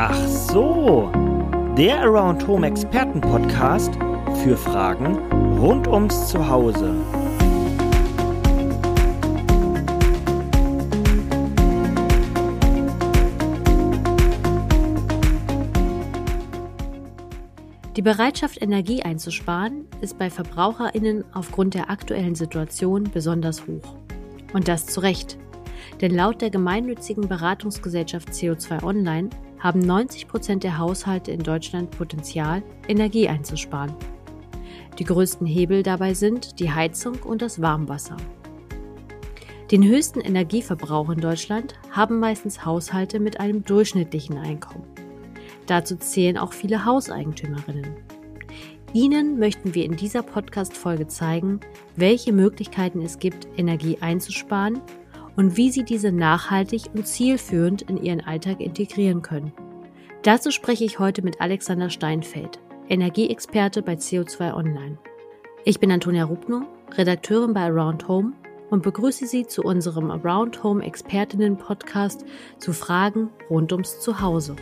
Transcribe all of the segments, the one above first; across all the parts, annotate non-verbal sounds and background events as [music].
Ach so, der Around Home Experten Podcast für Fragen rund ums Zuhause. Die Bereitschaft, Energie einzusparen, ist bei Verbraucherinnen aufgrund der aktuellen Situation besonders hoch. Und das zu Recht. Denn laut der gemeinnützigen Beratungsgesellschaft CO2 Online haben 90 Prozent der Haushalte in Deutschland Potenzial, Energie einzusparen. Die größten Hebel dabei sind die Heizung und das Warmwasser. Den höchsten Energieverbrauch in Deutschland haben meistens Haushalte mit einem durchschnittlichen Einkommen. Dazu zählen auch viele Hauseigentümerinnen. Ihnen möchten wir in dieser Podcast-Folge zeigen, welche Möglichkeiten es gibt, Energie einzusparen und wie sie diese nachhaltig und zielführend in ihren Alltag integrieren können. Dazu spreche ich heute mit Alexander Steinfeld, Energieexperte bei CO2 Online. Ich bin Antonia Rubno, Redakteurin bei Around Home und begrüße Sie zu unserem Around Home Expertinnen Podcast zu Fragen rund ums Zuhause.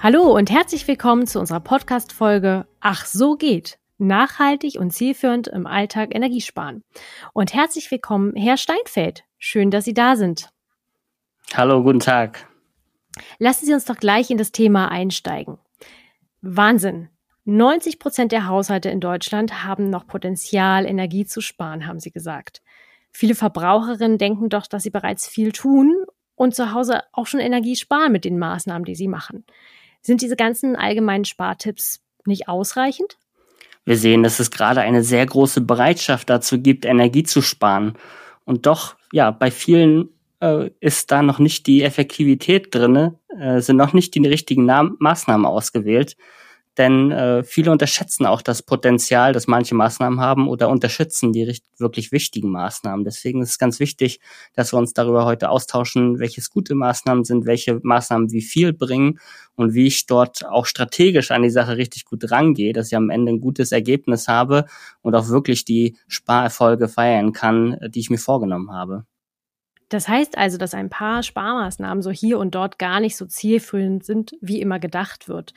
Hallo und herzlich willkommen zu unserer Podcast Folge Ach so geht nachhaltig und zielführend im Alltag Energie sparen. Und herzlich willkommen, Herr Steinfeld. Schön, dass Sie da sind. Hallo, guten Tag. Lassen Sie uns doch gleich in das Thema einsteigen. Wahnsinn. 90 Prozent der Haushalte in Deutschland haben noch Potenzial, Energie zu sparen, haben Sie gesagt. Viele Verbraucherinnen denken doch, dass sie bereits viel tun und zu Hause auch schon Energie sparen mit den Maßnahmen, die sie machen. Sind diese ganzen allgemeinen Spartipps nicht ausreichend? Wir sehen, dass es gerade eine sehr große Bereitschaft dazu gibt, Energie zu sparen. Und doch, ja, bei vielen äh, ist da noch nicht die Effektivität drinne, äh, sind noch nicht die richtigen Nam Maßnahmen ausgewählt denn äh, viele unterschätzen auch das Potenzial, das manche Maßnahmen haben oder unterschätzen die wirklich wichtigen Maßnahmen. Deswegen ist es ganz wichtig, dass wir uns darüber heute austauschen, welches gute Maßnahmen sind, welche Maßnahmen wie viel bringen und wie ich dort auch strategisch an die Sache richtig gut rangehe, dass ich am Ende ein gutes Ergebnis habe und auch wirklich die Sparerfolge feiern kann, die ich mir vorgenommen habe. Das heißt also, dass ein paar Sparmaßnahmen so hier und dort gar nicht so zielführend sind, wie immer gedacht wird.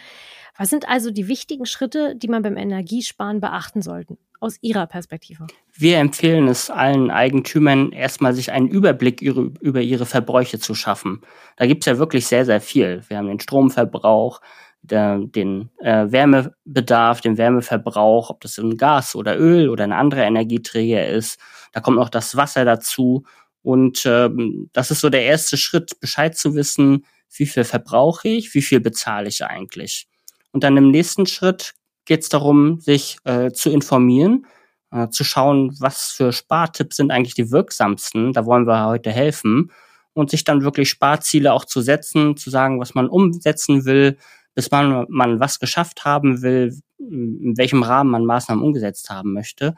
Was sind also die wichtigen Schritte, die man beim Energiesparen beachten sollte, aus Ihrer Perspektive? Wir empfehlen es allen Eigentümern, erstmal sich einen Überblick über ihre Verbräuche zu schaffen. Da gibt es ja wirklich sehr, sehr viel. Wir haben den Stromverbrauch, den äh, Wärmebedarf, den Wärmeverbrauch, ob das ein Gas oder Öl oder ein anderer Energieträger ist. Da kommt noch das Wasser dazu. Und ähm, das ist so der erste Schritt, Bescheid zu wissen, wie viel verbrauche ich, wie viel bezahle ich eigentlich. Und dann im nächsten Schritt geht es darum, sich äh, zu informieren, äh, zu schauen, was für Spartipps sind eigentlich die wirksamsten. Da wollen wir heute helfen. Und sich dann wirklich Sparziele auch zu setzen, zu sagen, was man umsetzen will, bis man, man was geschafft haben will, in welchem Rahmen man Maßnahmen umgesetzt haben möchte.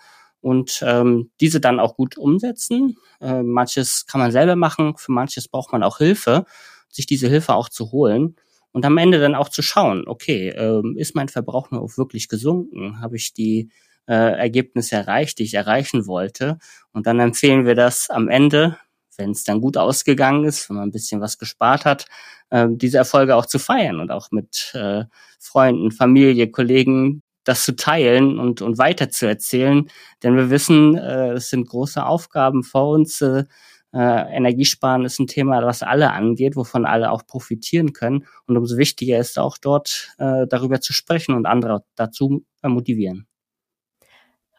Und ähm, diese dann auch gut umsetzen. Äh, manches kann man selber machen, für manches braucht man auch Hilfe, sich diese Hilfe auch zu holen und am Ende dann auch zu schauen, okay, ähm, ist mein Verbrauch nur auch wirklich gesunken? Habe ich die äh, Ergebnisse erreicht, die ich erreichen wollte? Und dann empfehlen wir das am Ende, wenn es dann gut ausgegangen ist, wenn man ein bisschen was gespart hat, äh, diese Erfolge auch zu feiern und auch mit äh, Freunden, Familie, Kollegen das zu teilen und, und weiter zu erzählen. Denn wir wissen, äh, es sind große Aufgaben vor uns. Äh, äh, Energiesparen ist ein Thema, was alle angeht, wovon alle auch profitieren können. Und umso wichtiger ist auch dort äh, darüber zu sprechen und andere dazu motivieren.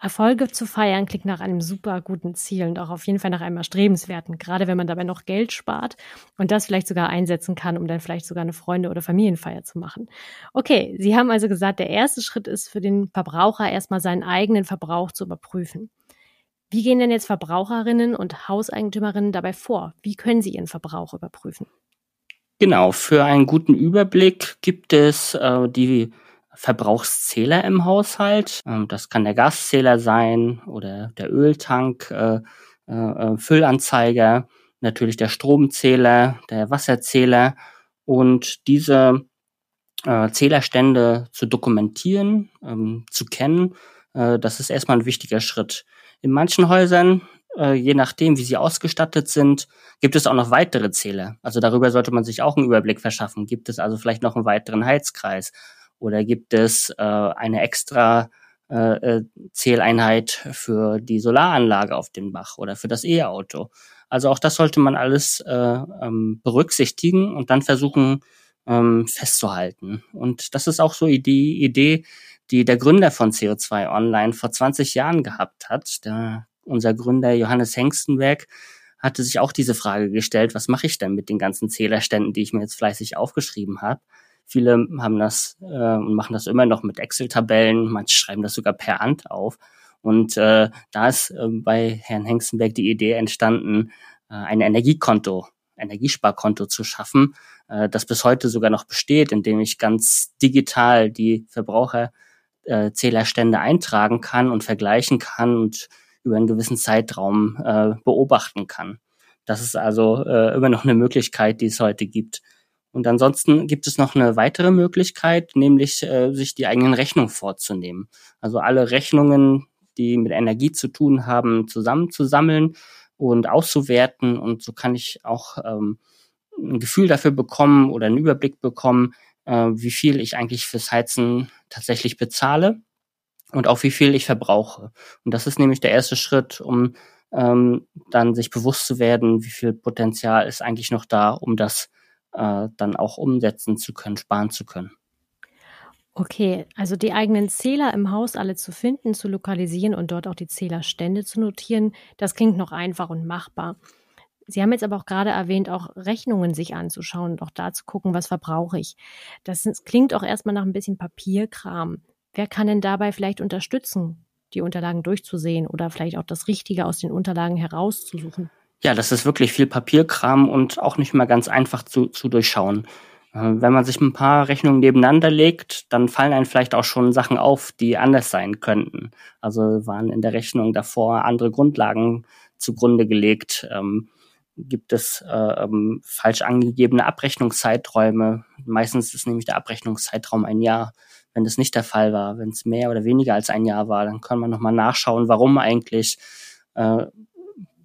Erfolge zu feiern klingt nach einem super guten Ziel und auch auf jeden Fall nach einem erstrebenswerten, gerade wenn man dabei noch Geld spart und das vielleicht sogar einsetzen kann, um dann vielleicht sogar eine Freunde- oder Familienfeier zu machen. Okay, Sie haben also gesagt, der erste Schritt ist für den Verbraucher erstmal seinen eigenen Verbrauch zu überprüfen. Wie gehen denn jetzt Verbraucherinnen und Hauseigentümerinnen dabei vor? Wie können sie ihren Verbrauch überprüfen? Genau, für einen guten Überblick gibt es äh, die Verbrauchszähler im Haushalt. Ähm, das kann der Gaszähler sein oder der Öltank, äh, äh, äh Füllanzeiger, natürlich der Stromzähler, der Wasserzähler und diese äh, Zählerstände zu dokumentieren, ähm, zu kennen. Äh, das ist erstmal ein wichtiger Schritt. In manchen Häusern äh, je nachdem, wie sie ausgestattet sind, gibt es auch noch weitere Zähler. Also darüber sollte man sich auch einen Überblick verschaffen. Gibt es also vielleicht noch einen weiteren Heizkreis oder gibt es äh, eine extra äh, äh Zähleinheit für die Solaranlage auf dem Dach oder für das E-Auto? Also auch das sollte man alles äh, ähm, berücksichtigen und dann versuchen ähm, festzuhalten. Und das ist auch so die Idee, die der Gründer von CO2 Online vor 20 Jahren gehabt hat. Der, unser Gründer Johannes Hengstenberg hatte sich auch diese Frage gestellt, was mache ich denn mit den ganzen Zählerständen, die ich mir jetzt fleißig aufgeschrieben habe. Viele haben das äh, und machen das immer noch mit Excel-Tabellen, manche schreiben das sogar per Hand auf. Und äh, da ist äh, bei Herrn Hengstenberg die Idee entstanden, äh, ein Energiekonto, Energiesparkonto zu schaffen, äh, das bis heute sogar noch besteht, indem ich ganz digital die Verbraucherzählerstände eintragen kann und vergleichen kann und über einen gewissen Zeitraum äh, beobachten kann. Das ist also äh, immer noch eine Möglichkeit, die es heute gibt. Und ansonsten gibt es noch eine weitere Möglichkeit, nämlich äh, sich die eigenen Rechnungen vorzunehmen. Also alle Rechnungen, die mit Energie zu tun haben, zusammenzusammeln und auszuwerten. Und so kann ich auch ähm, ein Gefühl dafür bekommen oder einen Überblick bekommen, äh, wie viel ich eigentlich fürs Heizen tatsächlich bezahle und auch wie viel ich verbrauche. Und das ist nämlich der erste Schritt, um ähm, dann sich bewusst zu werden, wie viel Potenzial ist eigentlich noch da, um das äh, dann auch umsetzen zu können, sparen zu können. Okay, also die eigenen Zähler im Haus alle zu finden, zu lokalisieren und dort auch die Zählerstände zu notieren, das klingt noch einfach und machbar. Sie haben jetzt aber auch gerade erwähnt, auch Rechnungen sich anzuschauen und auch da zu gucken, was verbrauche ich. Das klingt auch erstmal nach ein bisschen Papierkram. Wer kann denn dabei vielleicht unterstützen, die Unterlagen durchzusehen oder vielleicht auch das Richtige aus den Unterlagen herauszusuchen? Ja, das ist wirklich viel Papierkram und auch nicht mal ganz einfach zu, zu durchschauen. Äh, wenn man sich ein paar Rechnungen nebeneinander legt, dann fallen einem vielleicht auch schon Sachen auf, die anders sein könnten. Also waren in der Rechnung davor andere Grundlagen zugrunde gelegt. Ähm, gibt es äh, ähm, falsch angegebene Abrechnungszeiträume. Meistens ist nämlich der Abrechnungszeitraum ein Jahr. Wenn das nicht der Fall war, wenn es mehr oder weniger als ein Jahr war, dann kann man nochmal nachschauen, warum eigentlich. Äh,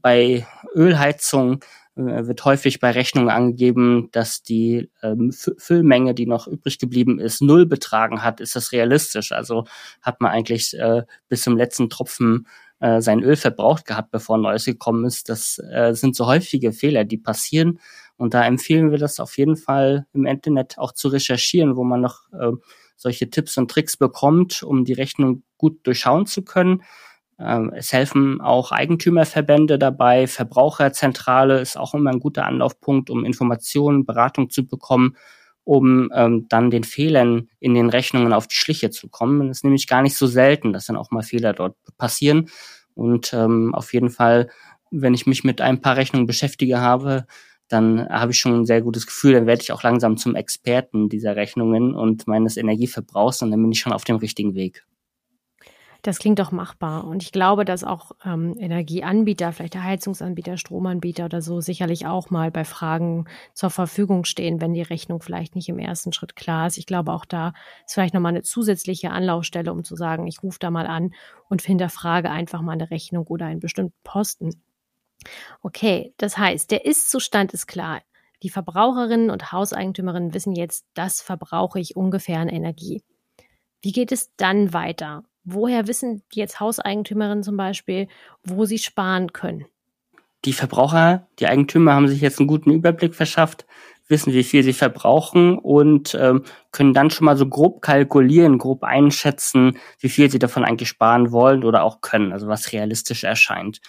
bei Ölheizung äh, wird häufig bei Rechnungen angegeben, dass die ähm, Füllmenge, die noch übrig geblieben ist, null betragen hat. Ist das realistisch? Also hat man eigentlich äh, bis zum letzten Tropfen äh, sein Öl verbraucht gehabt, bevor Neues gekommen ist. Das äh, sind so häufige Fehler, die passieren. Und da empfehlen wir das auf jeden Fall im Internet auch zu recherchieren, wo man noch äh, solche Tipps und Tricks bekommt, um die Rechnung gut durchschauen zu können. Ähm, es helfen auch Eigentümerverbände dabei. Verbraucherzentrale ist auch immer ein guter Anlaufpunkt, um Informationen, Beratung zu bekommen, um ähm, dann den Fehlern in den Rechnungen auf die Schliche zu kommen. Es ist nämlich gar nicht so selten, dass dann auch mal Fehler dort passieren. Und ähm, auf jeden Fall, wenn ich mich mit ein paar Rechnungen beschäftige habe, dann habe ich schon ein sehr gutes Gefühl, dann werde ich auch langsam zum Experten dieser Rechnungen und meines Energieverbrauchs und dann bin ich schon auf dem richtigen Weg. Das klingt doch machbar. Und ich glaube, dass auch ähm, Energieanbieter, vielleicht der Heizungsanbieter, Stromanbieter oder so, sicherlich auch mal bei Fragen zur Verfügung stehen, wenn die Rechnung vielleicht nicht im ersten Schritt klar ist. Ich glaube, auch da ist vielleicht nochmal eine zusätzliche Anlaufstelle, um zu sagen, ich rufe da mal an und hinterfrage einfach mal eine Rechnung oder einen bestimmten Posten. Okay, das heißt, der Ist-Zustand ist klar. Die Verbraucherinnen und Hauseigentümerinnen wissen jetzt, das verbrauche ich ungefähr an Energie. Wie geht es dann weiter? Woher wissen jetzt Hauseigentümerinnen zum Beispiel, wo sie sparen können? Die Verbraucher, die Eigentümer haben sich jetzt einen guten Überblick verschafft, wissen, wie viel sie verbrauchen und ähm, können dann schon mal so grob kalkulieren, grob einschätzen, wie viel sie davon eigentlich sparen wollen oder auch können, also was realistisch erscheint.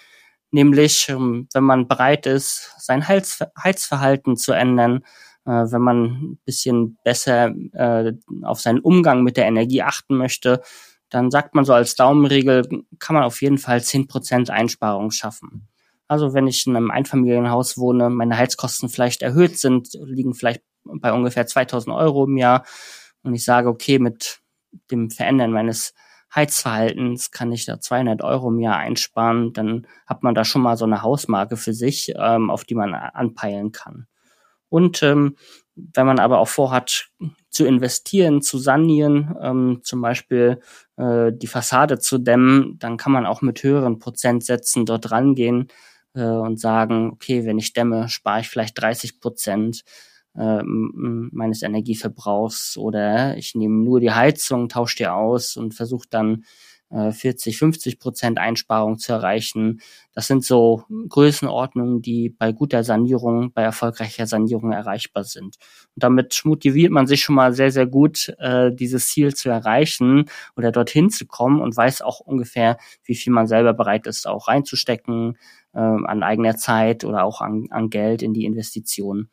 Nämlich, ähm, wenn man bereit ist, sein Heiz Heizverhalten zu ändern, äh, wenn man ein bisschen besser äh, auf seinen Umgang mit der Energie achten möchte, dann sagt man so als Daumenregel, kann man auf jeden Fall zehn Prozent Einsparung schaffen. Also wenn ich in einem Einfamilienhaus wohne, meine Heizkosten vielleicht erhöht sind, liegen vielleicht bei ungefähr 2000 Euro im Jahr und ich sage, okay, mit dem Verändern meines Heizverhaltens kann ich da 200 Euro im Jahr einsparen, dann hat man da schon mal so eine Hausmarke für sich, ähm, auf die man anpeilen kann. Und ähm, wenn man aber auch vorhat, zu investieren, zu sanieren, ähm, zum Beispiel äh, die Fassade zu dämmen, dann kann man auch mit höheren Prozentsätzen dort rangehen äh, und sagen, okay, wenn ich dämme, spare ich vielleicht 30 Prozent äh, meines Energieverbrauchs oder ich nehme nur die Heizung, tausche die aus und versuche dann 40, äh, 50 Prozent Einsparung zu erreichen. Das sind so Größenordnungen, die bei guter Sanierung, bei erfolgreicher Sanierung erreichbar sind. Und damit motiviert man sich schon mal sehr, sehr gut, äh, dieses Ziel zu erreichen oder dorthin zu kommen und weiß auch ungefähr, wie viel man selber bereit ist, auch reinzustecken äh, an eigener Zeit oder auch an, an Geld in die Investition.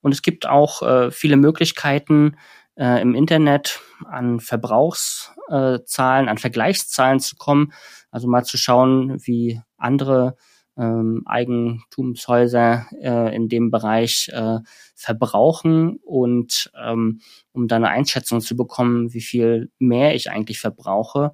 Und es gibt auch äh, viele Möglichkeiten, äh, im Internet an Verbrauchszahlen, an Vergleichszahlen zu kommen. Also mal zu schauen, wie andere ähm, Eigentumshäuser äh, in dem Bereich äh, verbrauchen und ähm, um dann eine Einschätzung zu bekommen, wie viel mehr ich eigentlich verbrauche.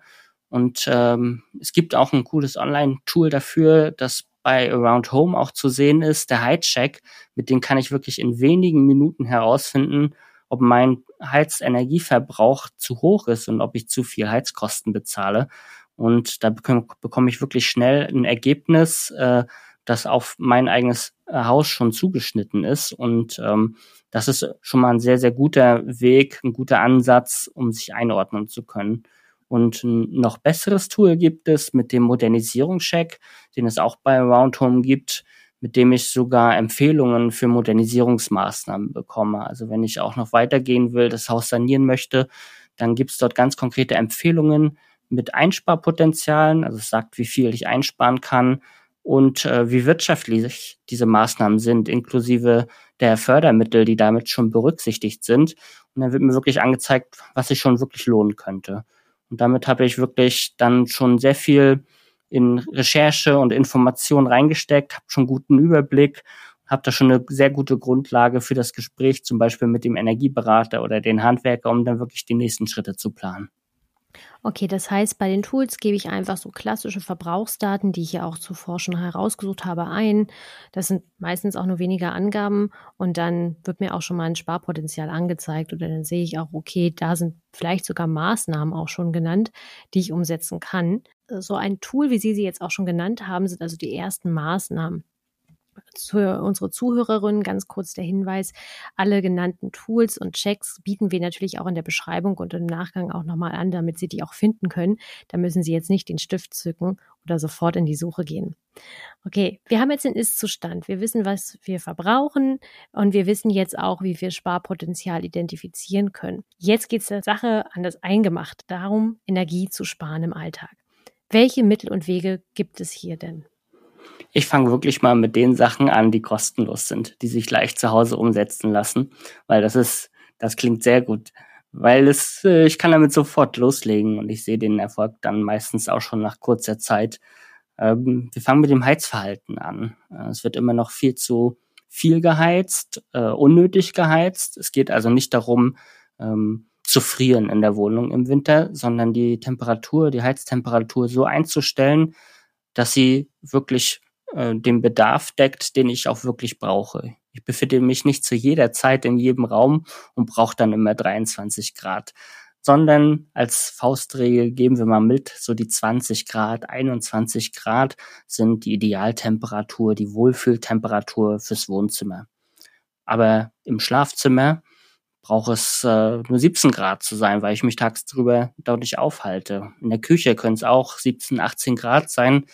Und ähm, es gibt auch ein cooles Online-Tool dafür, das bei Around Home auch zu sehen ist, der Heizcheck, mit dem kann ich wirklich in wenigen Minuten herausfinden, ob mein Heizenergieverbrauch zu hoch ist und ob ich zu viel Heizkosten bezahle. Und da bekomme, ich wirklich schnell ein Ergebnis, äh, das auf mein eigenes äh, Haus schon zugeschnitten ist. Und ähm, das ist schon mal ein sehr, sehr guter Weg, ein guter Ansatz, um sich einordnen zu können. Und ein noch besseres Tool gibt es mit dem Modernisierungscheck, den es auch bei Roundhome gibt mit dem ich sogar Empfehlungen für Modernisierungsmaßnahmen bekomme. Also wenn ich auch noch weitergehen will, das Haus sanieren möchte, dann gibt es dort ganz konkrete Empfehlungen mit Einsparpotenzialen, also es sagt, wie viel ich einsparen kann und äh, wie wirtschaftlich diese Maßnahmen sind, inklusive der Fördermittel, die damit schon berücksichtigt sind. Und dann wird mir wirklich angezeigt, was sich schon wirklich lohnen könnte. Und damit habe ich wirklich dann schon sehr viel in Recherche und Information reingesteckt, habe schon guten Überblick, habe da schon eine sehr gute Grundlage für das Gespräch, zum Beispiel mit dem Energieberater oder den Handwerker, um dann wirklich die nächsten Schritte zu planen. Okay, das heißt, bei den Tools gebe ich einfach so klassische Verbrauchsdaten, die ich ja auch zuvor schon herausgesucht habe, ein. Das sind meistens auch nur weniger Angaben und dann wird mir auch schon mal ein Sparpotenzial angezeigt oder dann sehe ich auch, okay, da sind vielleicht sogar Maßnahmen auch schon genannt, die ich umsetzen kann. So ein Tool, wie Sie sie jetzt auch schon genannt haben, sind also die ersten Maßnahmen für unsere Zuhörerinnen ganz kurz der Hinweis, alle genannten Tools und Checks bieten wir natürlich auch in der Beschreibung und im Nachgang auch nochmal an, damit Sie die auch finden können. Da müssen Sie jetzt nicht den Stift zücken oder sofort in die Suche gehen. Okay, wir haben jetzt den Ist-Zustand. Wir wissen, was wir verbrauchen und wir wissen jetzt auch, wie wir Sparpotenzial identifizieren können. Jetzt geht es der Sache an das Eingemacht, darum, Energie zu sparen im Alltag. Welche Mittel und Wege gibt es hier denn? Ich fange wirklich mal mit den Sachen an, die kostenlos sind, die sich leicht zu Hause umsetzen lassen, weil das ist, das klingt sehr gut, weil es, äh, ich kann damit sofort loslegen und ich sehe den Erfolg dann meistens auch schon nach kurzer Zeit. Ähm, wir fangen mit dem Heizverhalten an. Äh, es wird immer noch viel zu viel geheizt, äh, unnötig geheizt. Es geht also nicht darum, ähm, zu frieren in der Wohnung im Winter, sondern die Temperatur, die Heiztemperatur so einzustellen, dass sie wirklich äh, den Bedarf deckt, den ich auch wirklich brauche. Ich befinde mich nicht zu jeder Zeit in jedem Raum und brauche dann immer 23 Grad, sondern als Faustregel geben wir mal mit, so die 20 Grad, 21 Grad sind die Idealtemperatur, die Wohlfühltemperatur fürs Wohnzimmer. Aber im Schlafzimmer braucht es äh, nur 17 Grad zu sein, weil ich mich tagsüber dort nicht aufhalte. In der Küche können es auch 17, 18 Grad sein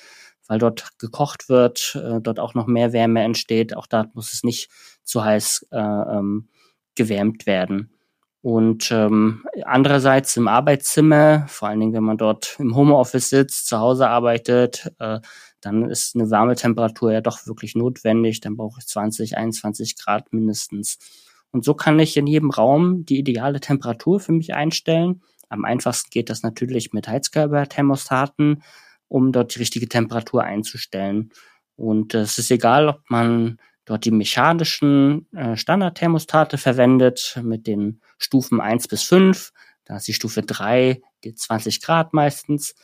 weil dort gekocht wird, äh, dort auch noch mehr Wärme entsteht. Auch da muss es nicht zu heiß äh, ähm, gewärmt werden. Und ähm, andererseits im Arbeitszimmer, vor allen Dingen, wenn man dort im Homeoffice sitzt, zu Hause arbeitet, äh, dann ist eine warme Temperatur ja doch wirklich notwendig. Dann brauche ich 20, 21 Grad mindestens. Und so kann ich in jedem Raum die ideale Temperatur für mich einstellen. Am einfachsten geht das natürlich mit Heizkörperthermostaten um dort die richtige Temperatur einzustellen. Und es ist egal, ob man dort die mechanischen äh, Standardthermostate verwendet mit den Stufen 1 bis 5. Da ist die Stufe 3, die 20 Grad meistens.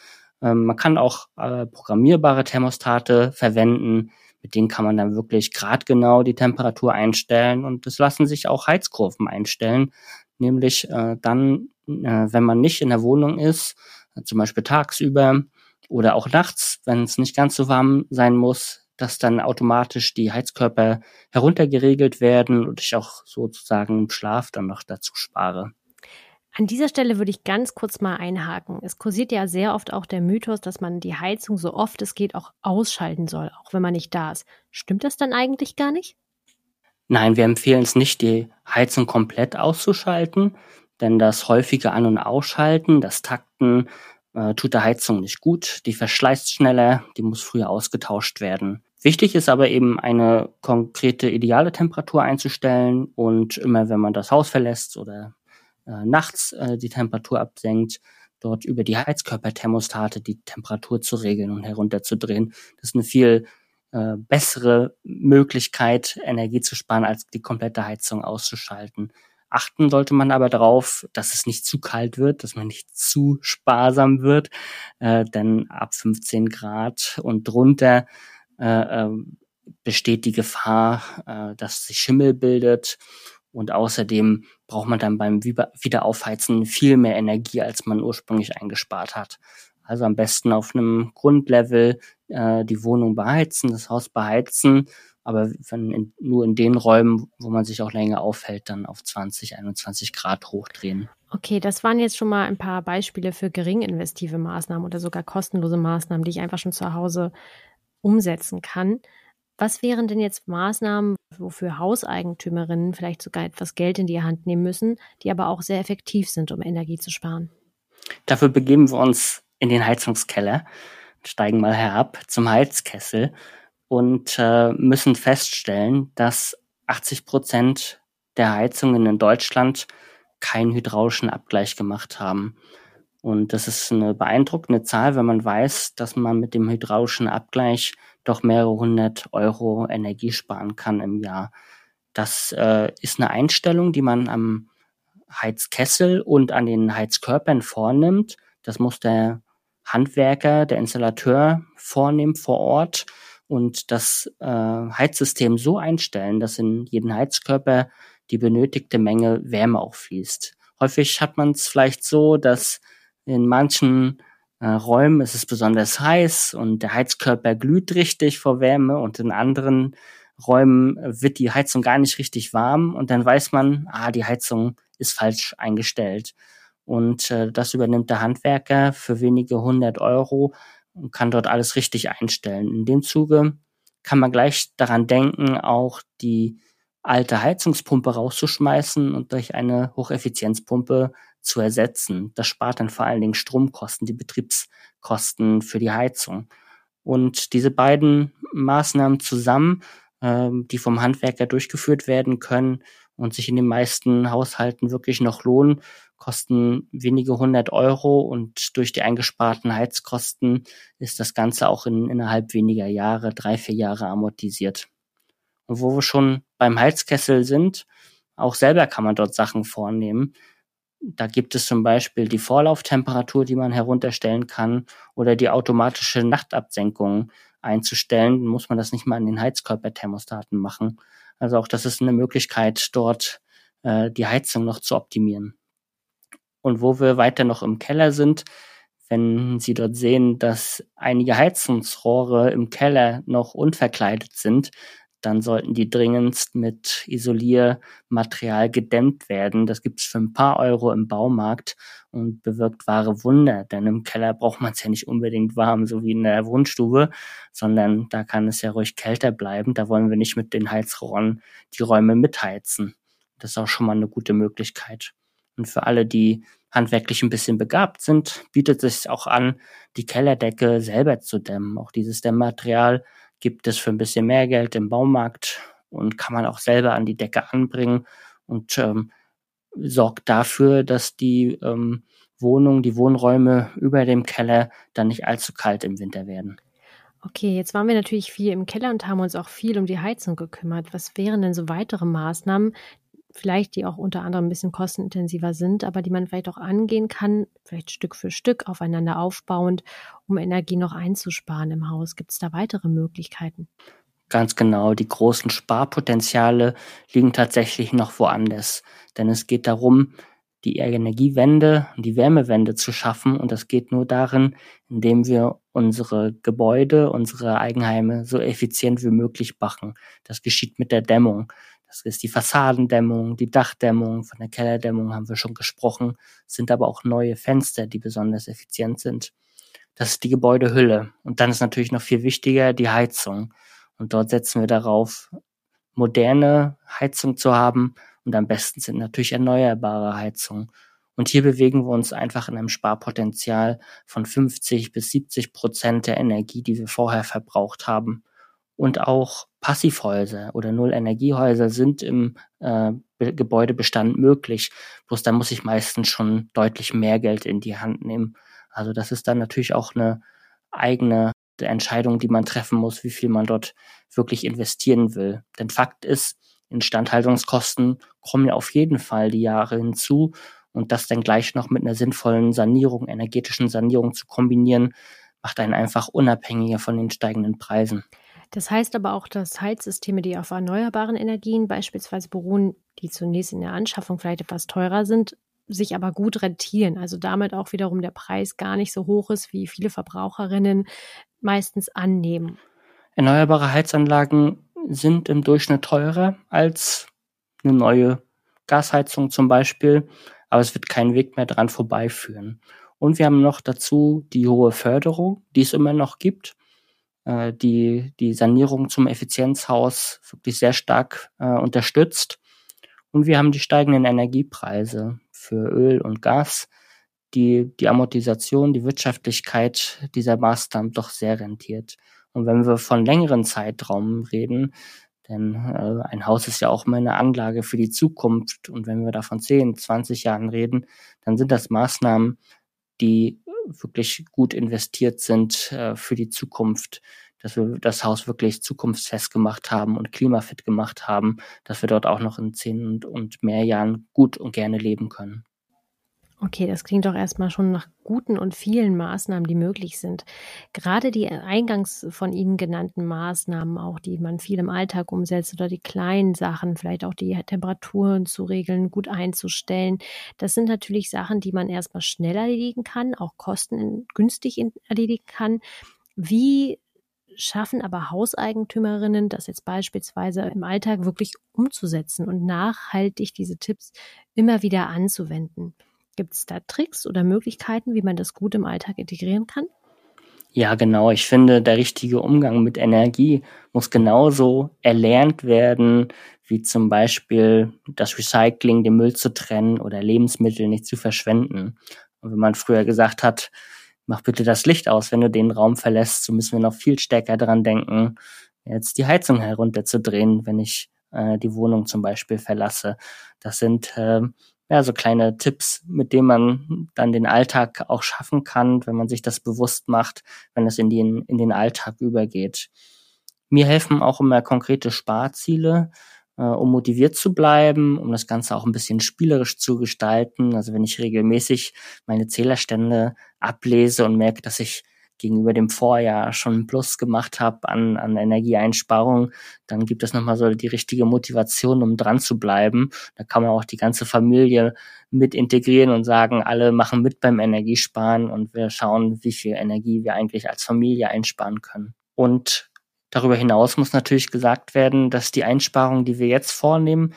Ähm, man kann auch äh, programmierbare Thermostate verwenden. Mit denen kann man dann wirklich gradgenau die Temperatur einstellen und es lassen sich auch Heizkurven einstellen, nämlich äh, dann, äh, wenn man nicht in der Wohnung ist, zum Beispiel tagsüber oder auch nachts, wenn es nicht ganz so warm sein muss, dass dann automatisch die Heizkörper heruntergeregelt werden und ich auch sozusagen im Schlaf dann noch dazu spare. An dieser Stelle würde ich ganz kurz mal einhaken. Es kursiert ja sehr oft auch der Mythos, dass man die Heizung so oft es geht auch ausschalten soll, auch wenn man nicht da ist. Stimmt das dann eigentlich gar nicht? Nein, wir empfehlen es nicht, die Heizung komplett auszuschalten, denn das häufige An- und Ausschalten, das Takten äh, tut der Heizung nicht gut. Die verschleißt schneller, die muss früher ausgetauscht werden. Wichtig ist aber eben eine konkrete ideale Temperatur einzustellen und immer wenn man das Haus verlässt oder äh, nachts äh, die Temperatur absenkt, dort über die Heizkörperthermostate die Temperatur zu regeln und herunterzudrehen. Das ist eine viel äh, bessere Möglichkeit, Energie zu sparen, als die komplette Heizung auszuschalten. Achten sollte man aber darauf, dass es nicht zu kalt wird, dass man nicht zu sparsam wird, äh, denn ab 15 Grad und drunter äh, äh, besteht die Gefahr, äh, dass sich Schimmel bildet und außerdem braucht man dann beim Wiederaufheizen viel mehr Energie, als man ursprünglich eingespart hat. Also am besten auf einem Grundlevel äh, die Wohnung beheizen, das Haus beheizen, aber wenn in, nur in den Räumen, wo man sich auch länger aufhält, dann auf 20, 21 Grad hochdrehen. Okay, das waren jetzt schon mal ein paar Beispiele für gering investive Maßnahmen oder sogar kostenlose Maßnahmen, die ich einfach schon zu Hause umsetzen kann. Was wären denn jetzt Maßnahmen, wofür Hauseigentümerinnen vielleicht sogar etwas Geld in die Hand nehmen müssen, die aber auch sehr effektiv sind, um Energie zu sparen? Dafür begeben wir uns in den Heizungskeller, steigen mal herab zum Heizkessel und äh, müssen feststellen, dass 80 Prozent der Heizungen in Deutschland keinen hydraulischen Abgleich gemacht haben. Und das ist eine beeindruckende Zahl, wenn man weiß, dass man mit dem hydraulischen Abgleich doch mehrere hundert Euro Energie sparen kann im Jahr. Das äh, ist eine Einstellung, die man am Heizkessel und an den Heizkörpern vornimmt. Das muss der Handwerker, der Installateur vornehmen vor Ort und das äh, Heizsystem so einstellen, dass in jeden Heizkörper die benötigte Menge Wärme auch fließt. Häufig hat man es vielleicht so, dass in manchen äh, Räumen ist es besonders heiß und der Heizkörper glüht richtig vor Wärme und in anderen Räumen wird die Heizung gar nicht richtig warm und dann weiß man, ah, die Heizung ist falsch eingestellt. Und äh, das übernimmt der Handwerker für wenige hundert Euro und kann dort alles richtig einstellen. In dem Zuge kann man gleich daran denken, auch die alte Heizungspumpe rauszuschmeißen und durch eine Hocheffizienzpumpe zu ersetzen. Das spart dann vor allen Dingen Stromkosten, die Betriebskosten für die Heizung. Und diese beiden Maßnahmen zusammen, äh, die vom Handwerker durchgeführt werden können und sich in den meisten Haushalten wirklich noch lohnen, kosten wenige hundert Euro und durch die eingesparten Heizkosten ist das Ganze auch in, innerhalb weniger Jahre, drei, vier Jahre amortisiert. Und wo wir schon beim Heizkessel sind, auch selber kann man dort Sachen vornehmen. Da gibt es zum Beispiel die Vorlauftemperatur, die man herunterstellen kann, oder die automatische Nachtabsenkung einzustellen. Dann muss man das nicht mal an den Heizkörperthermostaten machen. Also auch das ist eine Möglichkeit, dort äh, die Heizung noch zu optimieren. Und wo wir weiter noch im Keller sind, wenn Sie dort sehen, dass einige Heizungsrohre im Keller noch unverkleidet sind, dann sollten die dringendst mit Isoliermaterial gedämmt werden. Das gibt's für ein paar Euro im Baumarkt und bewirkt wahre Wunder, denn im Keller braucht man es ja nicht unbedingt warm, so wie in der Wohnstube, sondern da kann es ja ruhig kälter bleiben. Da wollen wir nicht mit den Heizrohren die Räume mitheizen. Das ist auch schon mal eine gute Möglichkeit. Und für alle, die handwerklich ein bisschen begabt sind, bietet es sich auch an, die Kellerdecke selber zu dämmen. Auch dieses Dämmmaterial gibt es für ein bisschen mehr Geld im Baumarkt und kann man auch selber an die Decke anbringen und ähm, sorgt dafür, dass die ähm, Wohnung, die Wohnräume über dem Keller dann nicht allzu kalt im Winter werden. Okay, jetzt waren wir natürlich viel im Keller und haben uns auch viel um die Heizung gekümmert. Was wären denn so weitere Maßnahmen, vielleicht die auch unter anderem ein bisschen kostenintensiver sind, aber die man vielleicht auch angehen kann, vielleicht Stück für Stück aufeinander aufbauend, um Energie noch einzusparen im Haus. Gibt es da weitere Möglichkeiten? Ganz genau, die großen Sparpotenziale liegen tatsächlich noch woanders. Denn es geht darum, die Energiewende, die Wärmewende zu schaffen. Und das geht nur darin, indem wir unsere Gebäude, unsere Eigenheime so effizient wie möglich machen. Das geschieht mit der Dämmung. Das ist die Fassadendämmung, die Dachdämmung, von der Kellerdämmung haben wir schon gesprochen, sind aber auch neue Fenster, die besonders effizient sind. Das ist die Gebäudehülle. Und dann ist natürlich noch viel wichtiger die Heizung. Und dort setzen wir darauf, moderne Heizung zu haben. Und am besten sind natürlich erneuerbare Heizungen. Und hier bewegen wir uns einfach in einem Sparpotenzial von 50 bis 70 Prozent der Energie, die wir vorher verbraucht haben. Und auch Passivhäuser oder Null-Energiehäuser sind im äh, Gebäudebestand möglich. Bloß da muss ich meistens schon deutlich mehr Geld in die Hand nehmen. Also das ist dann natürlich auch eine eigene Entscheidung, die man treffen muss, wie viel man dort wirklich investieren will. Denn Fakt ist, Instandhaltungskosten kommen ja auf jeden Fall die Jahre hinzu und das dann gleich noch mit einer sinnvollen Sanierung, energetischen Sanierung zu kombinieren, macht einen einfach unabhängiger von den steigenden Preisen. Das heißt aber auch, dass Heizsysteme, die auf erneuerbaren Energien beispielsweise beruhen, die zunächst in der Anschaffung vielleicht etwas teurer sind, sich aber gut rentieren. Also damit auch wiederum der Preis gar nicht so hoch ist, wie viele Verbraucherinnen meistens annehmen. Erneuerbare Heizanlagen sind im Durchschnitt teurer als eine neue Gasheizung zum Beispiel, aber es wird keinen Weg mehr dran vorbeiführen. Und wir haben noch dazu die hohe Förderung, die es immer noch gibt, äh, die die Sanierung zum Effizienzhaus wirklich sehr stark äh, unterstützt. Und wir haben die steigenden Energiepreise für Öl und Gas, die die Amortisation, die Wirtschaftlichkeit dieser Maßnahmen doch sehr rentiert. Und wenn wir von längeren Zeitraum reden, denn äh, ein Haus ist ja auch immer eine Anlage für die Zukunft. Und wenn wir davon 10, 20 Jahren reden, dann sind das Maßnahmen, die wirklich gut investiert sind äh, für die Zukunft, dass wir das Haus wirklich zukunftsfest gemacht haben und klimafit gemacht haben, dass wir dort auch noch in zehn und, und mehr Jahren gut und gerne leben können. Okay, das klingt doch erstmal schon nach guten und vielen Maßnahmen, die möglich sind. Gerade die eingangs von Ihnen genannten Maßnahmen, auch die man viel im Alltag umsetzt oder die kleinen Sachen, vielleicht auch die Temperaturen zu regeln, gut einzustellen, das sind natürlich Sachen, die man erstmal schnell erledigen kann, auch kostengünstig erledigen kann. Wie schaffen aber Hauseigentümerinnen, das jetzt beispielsweise im Alltag wirklich umzusetzen und nachhaltig diese Tipps immer wieder anzuwenden? Gibt es da Tricks oder Möglichkeiten, wie man das gut im Alltag integrieren kann? Ja, genau. Ich finde, der richtige Umgang mit Energie muss genauso erlernt werden, wie zum Beispiel das Recycling, den Müll zu trennen oder Lebensmittel nicht zu verschwenden. Und wenn man früher gesagt hat, mach bitte das Licht aus, wenn du den Raum verlässt, so müssen wir noch viel stärker daran denken, jetzt die Heizung herunterzudrehen, wenn ich äh, die Wohnung zum Beispiel verlasse. Das sind äh, ja, so kleine Tipps, mit denen man dann den Alltag auch schaffen kann, wenn man sich das bewusst macht, wenn es in den, in den Alltag übergeht. Mir helfen auch immer konkrete Sparziele, äh, um motiviert zu bleiben, um das Ganze auch ein bisschen spielerisch zu gestalten. Also wenn ich regelmäßig meine Zählerstände ablese und merke, dass ich gegenüber dem Vorjahr schon einen Plus gemacht habe an, an Energieeinsparung, dann gibt es nochmal so die richtige Motivation, um dran zu bleiben. Da kann man auch die ganze Familie mit integrieren und sagen, alle machen mit beim Energiesparen und wir schauen, wie viel Energie wir eigentlich als Familie einsparen können. Und darüber hinaus muss natürlich gesagt werden, dass die Einsparungen, die wir jetzt vornehmen,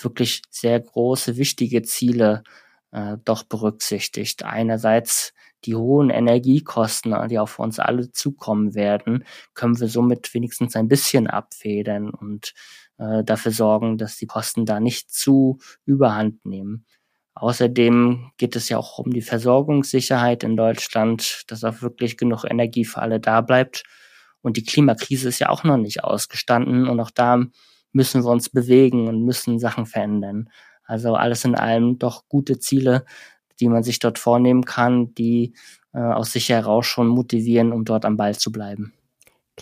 wirklich sehr große, wichtige Ziele äh, doch berücksichtigt. Einerseits die hohen Energiekosten, die auf uns alle zukommen werden, können wir somit wenigstens ein bisschen abfedern und äh, dafür sorgen, dass die Kosten da nicht zu überhand nehmen. Außerdem geht es ja auch um die Versorgungssicherheit in Deutschland, dass auch wirklich genug Energie für alle da bleibt. Und die Klimakrise ist ja auch noch nicht ausgestanden und auch da müssen wir uns bewegen und müssen Sachen verändern. Also alles in allem doch gute Ziele, die man sich dort vornehmen kann, die äh, aus sich heraus schon motivieren, um dort am Ball zu bleiben.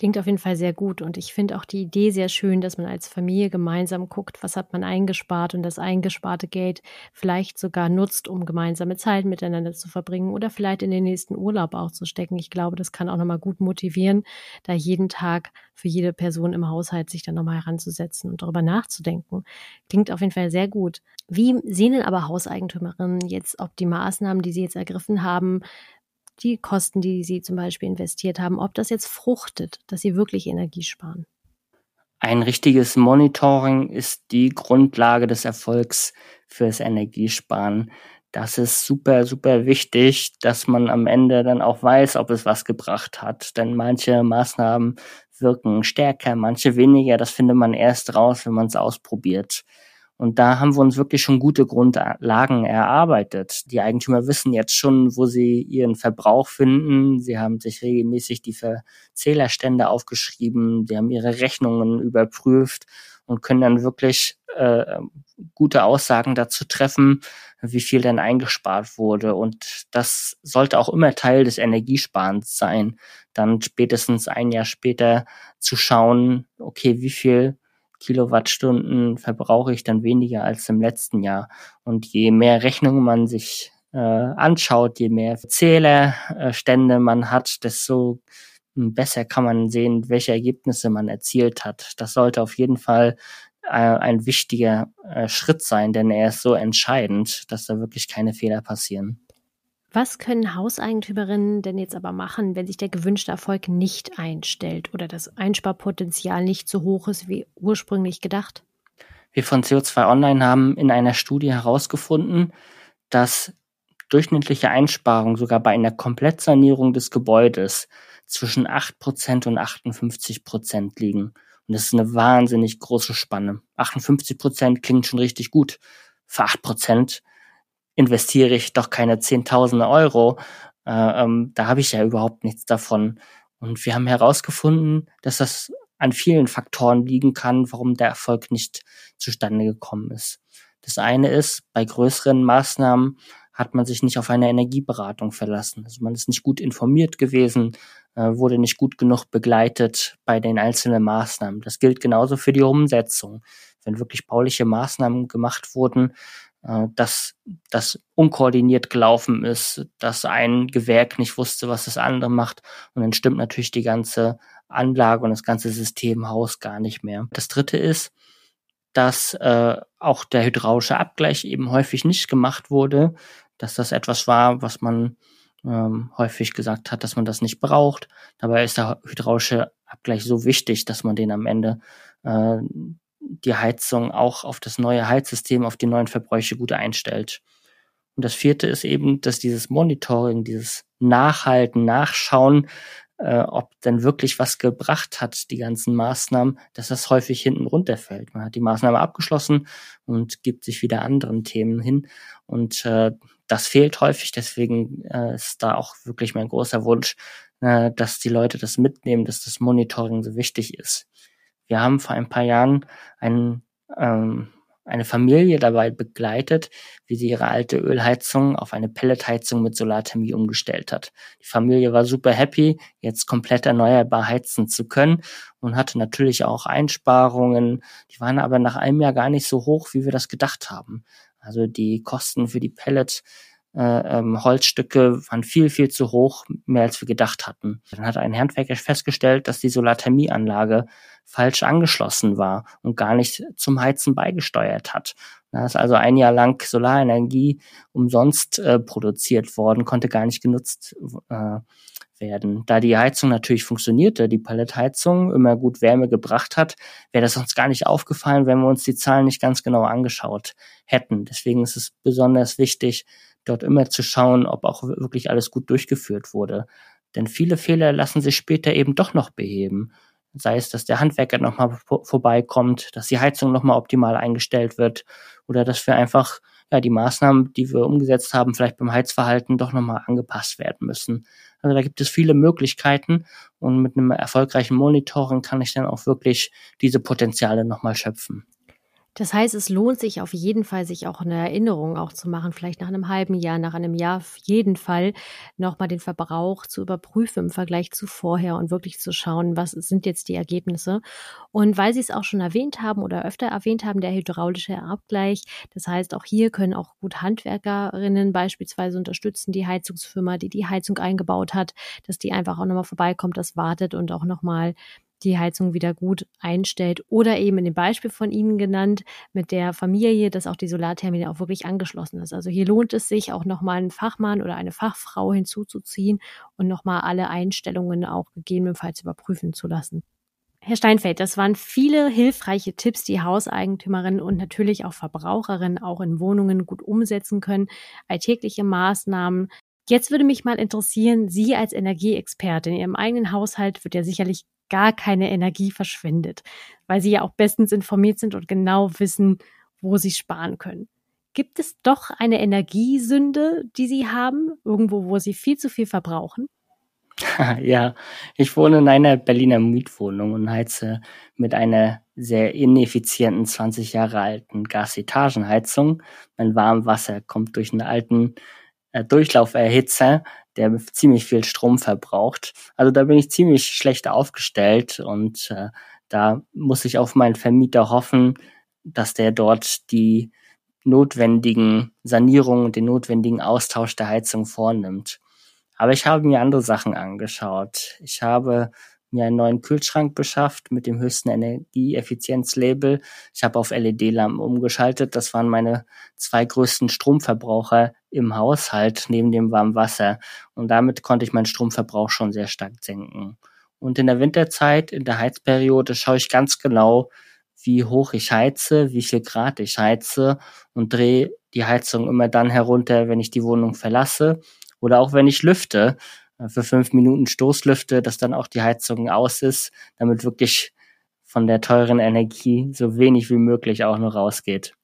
Klingt auf jeden Fall sehr gut und ich finde auch die Idee sehr schön, dass man als Familie gemeinsam guckt, was hat man eingespart und das eingesparte Geld vielleicht sogar nutzt, um gemeinsame Zeit miteinander zu verbringen oder vielleicht in den nächsten Urlaub auch zu stecken. Ich glaube, das kann auch nochmal gut motivieren, da jeden Tag für jede Person im Haushalt sich dann nochmal heranzusetzen und darüber nachzudenken. Klingt auf jeden Fall sehr gut. Wie sehen denn aber Hauseigentümerinnen jetzt, ob die Maßnahmen, die sie jetzt ergriffen haben, die Kosten, die sie zum Beispiel investiert haben, ob das jetzt fruchtet, dass sie wirklich Energie sparen. Ein richtiges Monitoring ist die Grundlage des Erfolgs fürs Energiesparen. Das ist super, super wichtig, dass man am Ende dann auch weiß, ob es was gebracht hat. Denn manche Maßnahmen wirken stärker, manche weniger. Das findet man erst raus, wenn man es ausprobiert. Und da haben wir uns wirklich schon gute Grundlagen erarbeitet. Die Eigentümer wissen jetzt schon, wo sie ihren Verbrauch finden. Sie haben sich regelmäßig die Zählerstände aufgeschrieben, sie haben ihre Rechnungen überprüft und können dann wirklich äh, gute Aussagen dazu treffen, wie viel denn eingespart wurde. Und das sollte auch immer Teil des Energiesparens sein, dann spätestens ein Jahr später zu schauen, okay, wie viel Kilowattstunden verbrauche ich dann weniger als im letzten Jahr. Und je mehr Rechnungen man sich äh, anschaut, je mehr Zählerstände man hat, desto besser kann man sehen, welche Ergebnisse man erzielt hat. Das sollte auf jeden Fall äh, ein wichtiger äh, Schritt sein, denn er ist so entscheidend, dass da wirklich keine Fehler passieren. Was können Hauseigentümerinnen denn jetzt aber machen, wenn sich der gewünschte Erfolg nicht einstellt oder das Einsparpotenzial nicht so hoch ist wie ursprünglich gedacht? Wir von CO2 Online haben in einer Studie herausgefunden, dass durchschnittliche Einsparungen sogar bei einer Komplettsanierung des Gebäudes zwischen 8% und 58% liegen. Und das ist eine wahnsinnig große Spanne. 58% klingt schon richtig gut. Für 8% investiere ich doch keine Zehntausende Euro. Äh, ähm, da habe ich ja überhaupt nichts davon. Und wir haben herausgefunden, dass das an vielen Faktoren liegen kann, warum der Erfolg nicht zustande gekommen ist. Das eine ist, bei größeren Maßnahmen hat man sich nicht auf eine Energieberatung verlassen. Also man ist nicht gut informiert gewesen, äh, wurde nicht gut genug begleitet bei den einzelnen Maßnahmen. Das gilt genauso für die Umsetzung. Wenn wirklich bauliche Maßnahmen gemacht wurden, dass das unkoordiniert gelaufen ist, dass ein Gewerk nicht wusste, was das andere macht. Und dann stimmt natürlich die ganze Anlage und das ganze Systemhaus gar nicht mehr. Das dritte ist, dass äh, auch der hydraulische Abgleich eben häufig nicht gemacht wurde, dass das etwas war, was man ähm, häufig gesagt hat, dass man das nicht braucht. Dabei ist der hydraulische Abgleich so wichtig, dass man den am Ende äh, die Heizung auch auf das neue Heizsystem, auf die neuen Verbräuche gut einstellt. Und das vierte ist eben, dass dieses Monitoring, dieses Nachhalten, Nachschauen, äh, ob denn wirklich was gebracht hat, die ganzen Maßnahmen, dass das häufig hinten runterfällt. Man hat die Maßnahme abgeschlossen und gibt sich wieder anderen Themen hin. Und äh, das fehlt häufig, deswegen äh, ist da auch wirklich mein großer Wunsch, äh, dass die Leute das mitnehmen, dass das Monitoring so wichtig ist. Wir haben vor ein paar Jahren einen, ähm, eine Familie dabei begleitet, wie sie ihre alte Ölheizung auf eine Pelletheizung mit Solarthermie umgestellt hat. Die Familie war super happy, jetzt komplett erneuerbar heizen zu können und hatte natürlich auch Einsparungen. Die waren aber nach einem Jahr gar nicht so hoch, wie wir das gedacht haben. Also die Kosten für die Pellet äh, ähm, Holzstücke waren viel, viel zu hoch, mehr als wir gedacht hatten. Dann hat ein Handwerker festgestellt, dass die Solarthermieanlage falsch angeschlossen war und gar nicht zum Heizen beigesteuert hat. Da ist also ein Jahr lang Solarenergie umsonst äh, produziert worden, konnte gar nicht genutzt äh, werden. Da die Heizung natürlich funktionierte, die Palettheizung immer gut Wärme gebracht hat, wäre das uns gar nicht aufgefallen, wenn wir uns die Zahlen nicht ganz genau angeschaut hätten. Deswegen ist es besonders wichtig, dort immer zu schauen, ob auch wirklich alles gut durchgeführt wurde. Denn viele Fehler lassen sich später eben doch noch beheben. Sei es, dass der Handwerker nochmal vorbeikommt, dass die Heizung nochmal optimal eingestellt wird oder dass wir einfach ja, die Maßnahmen, die wir umgesetzt haben, vielleicht beim Heizverhalten doch nochmal angepasst werden müssen. Also da gibt es viele Möglichkeiten und mit einem erfolgreichen Monitoring kann ich dann auch wirklich diese Potenziale nochmal schöpfen. Das heißt, es lohnt sich auf jeden Fall, sich auch eine Erinnerung auch zu machen, vielleicht nach einem halben Jahr, nach einem Jahr auf jeden Fall nochmal den Verbrauch zu überprüfen im Vergleich zu vorher und wirklich zu schauen, was sind jetzt die Ergebnisse. Und weil Sie es auch schon erwähnt haben oder öfter erwähnt haben, der hydraulische Abgleich, das heißt, auch hier können auch gut Handwerkerinnen beispielsweise unterstützen, die Heizungsfirma, die die Heizung eingebaut hat, dass die einfach auch nochmal vorbeikommt, das wartet und auch nochmal die Heizung wieder gut einstellt. Oder eben in dem Beispiel von Ihnen genannt, mit der Familie, dass auch die Solarthermie auch wirklich angeschlossen ist. Also hier lohnt es sich auch nochmal einen Fachmann oder eine Fachfrau hinzuzuziehen und nochmal alle Einstellungen auch gegebenenfalls überprüfen zu lassen. Herr Steinfeld, das waren viele hilfreiche Tipps, die Hauseigentümerinnen und natürlich auch Verbraucherinnen auch in Wohnungen gut umsetzen können. Alltägliche Maßnahmen. Jetzt würde mich mal interessieren, Sie als Energieexpertin in Ihrem eigenen Haushalt wird ja sicherlich gar keine Energie verschwindet, weil sie ja auch bestens informiert sind und genau wissen, wo sie sparen können. Gibt es doch eine Energiesünde, die Sie haben, irgendwo, wo Sie viel zu viel verbrauchen? [laughs] Ja, ich wohne in einer Berliner Mietwohnung und heize mit einer sehr ineffizienten 20 Jahre alten Gasetagenheizung. Mein Warmwasser kommt durch einen alten äh, Durchlauferhitzer, der ziemlich viel Strom verbraucht. Also da bin ich ziemlich schlecht aufgestellt und äh, da muss ich auf meinen Vermieter hoffen, dass der dort die notwendigen Sanierungen den notwendigen Austausch der Heizung vornimmt. Aber ich habe mir andere Sachen angeschaut. Ich habe mir einen neuen Kühlschrank beschafft mit dem höchsten Energieeffizienzlabel. Ich habe auf LED-Lampen umgeschaltet. Das waren meine zwei größten Stromverbraucher im Haushalt neben dem warmen Wasser. Und damit konnte ich meinen Stromverbrauch schon sehr stark senken. Und in der Winterzeit, in der Heizperiode, schaue ich ganz genau, wie hoch ich heize, wie viel Grad ich heize und drehe die Heizung immer dann herunter, wenn ich die Wohnung verlasse oder auch wenn ich lüfte. Äh, für fünf Minuten Stoßlüfte, dass dann auch die Heizung aus ist, damit wirklich von der teuren Energie so wenig wie möglich auch nur rausgeht.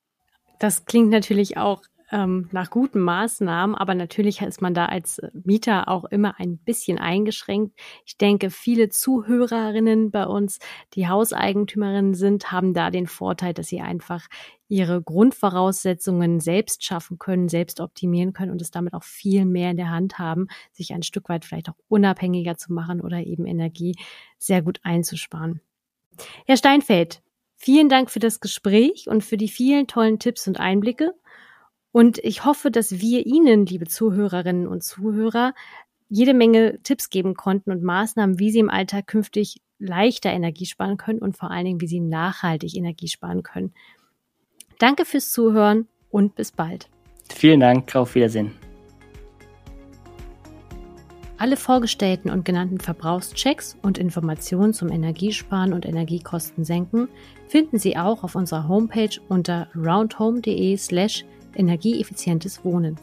Das klingt natürlich auch ähm, nach guten Maßnahmen, aber natürlich ist man da als Mieter auch immer ein bisschen eingeschränkt. Ich denke, viele Zuhörerinnen bei uns, die Hauseigentümerinnen sind, haben da den Vorteil, dass sie einfach ihre Grundvoraussetzungen selbst schaffen können, selbst optimieren können und es damit auch viel mehr in der Hand haben, sich ein Stück weit vielleicht auch unabhängiger zu machen oder eben Energie sehr gut einzusparen. Herr Steinfeld, vielen Dank für das Gespräch und für die vielen tollen Tipps und Einblicke. Und ich hoffe, dass wir Ihnen, liebe Zuhörerinnen und Zuhörer, jede Menge Tipps geben konnten und Maßnahmen, wie Sie im Alltag künftig leichter Energie sparen können und vor allen Dingen, wie Sie nachhaltig Energie sparen können. Danke fürs Zuhören und bis bald. Vielen Dank, auf Wiedersehen. Alle vorgestellten und genannten Verbrauchschecks und Informationen zum Energiesparen und Energiekosten senken finden Sie auch auf unserer Homepage unter roundhome.de slash energieeffizientes Wohnen.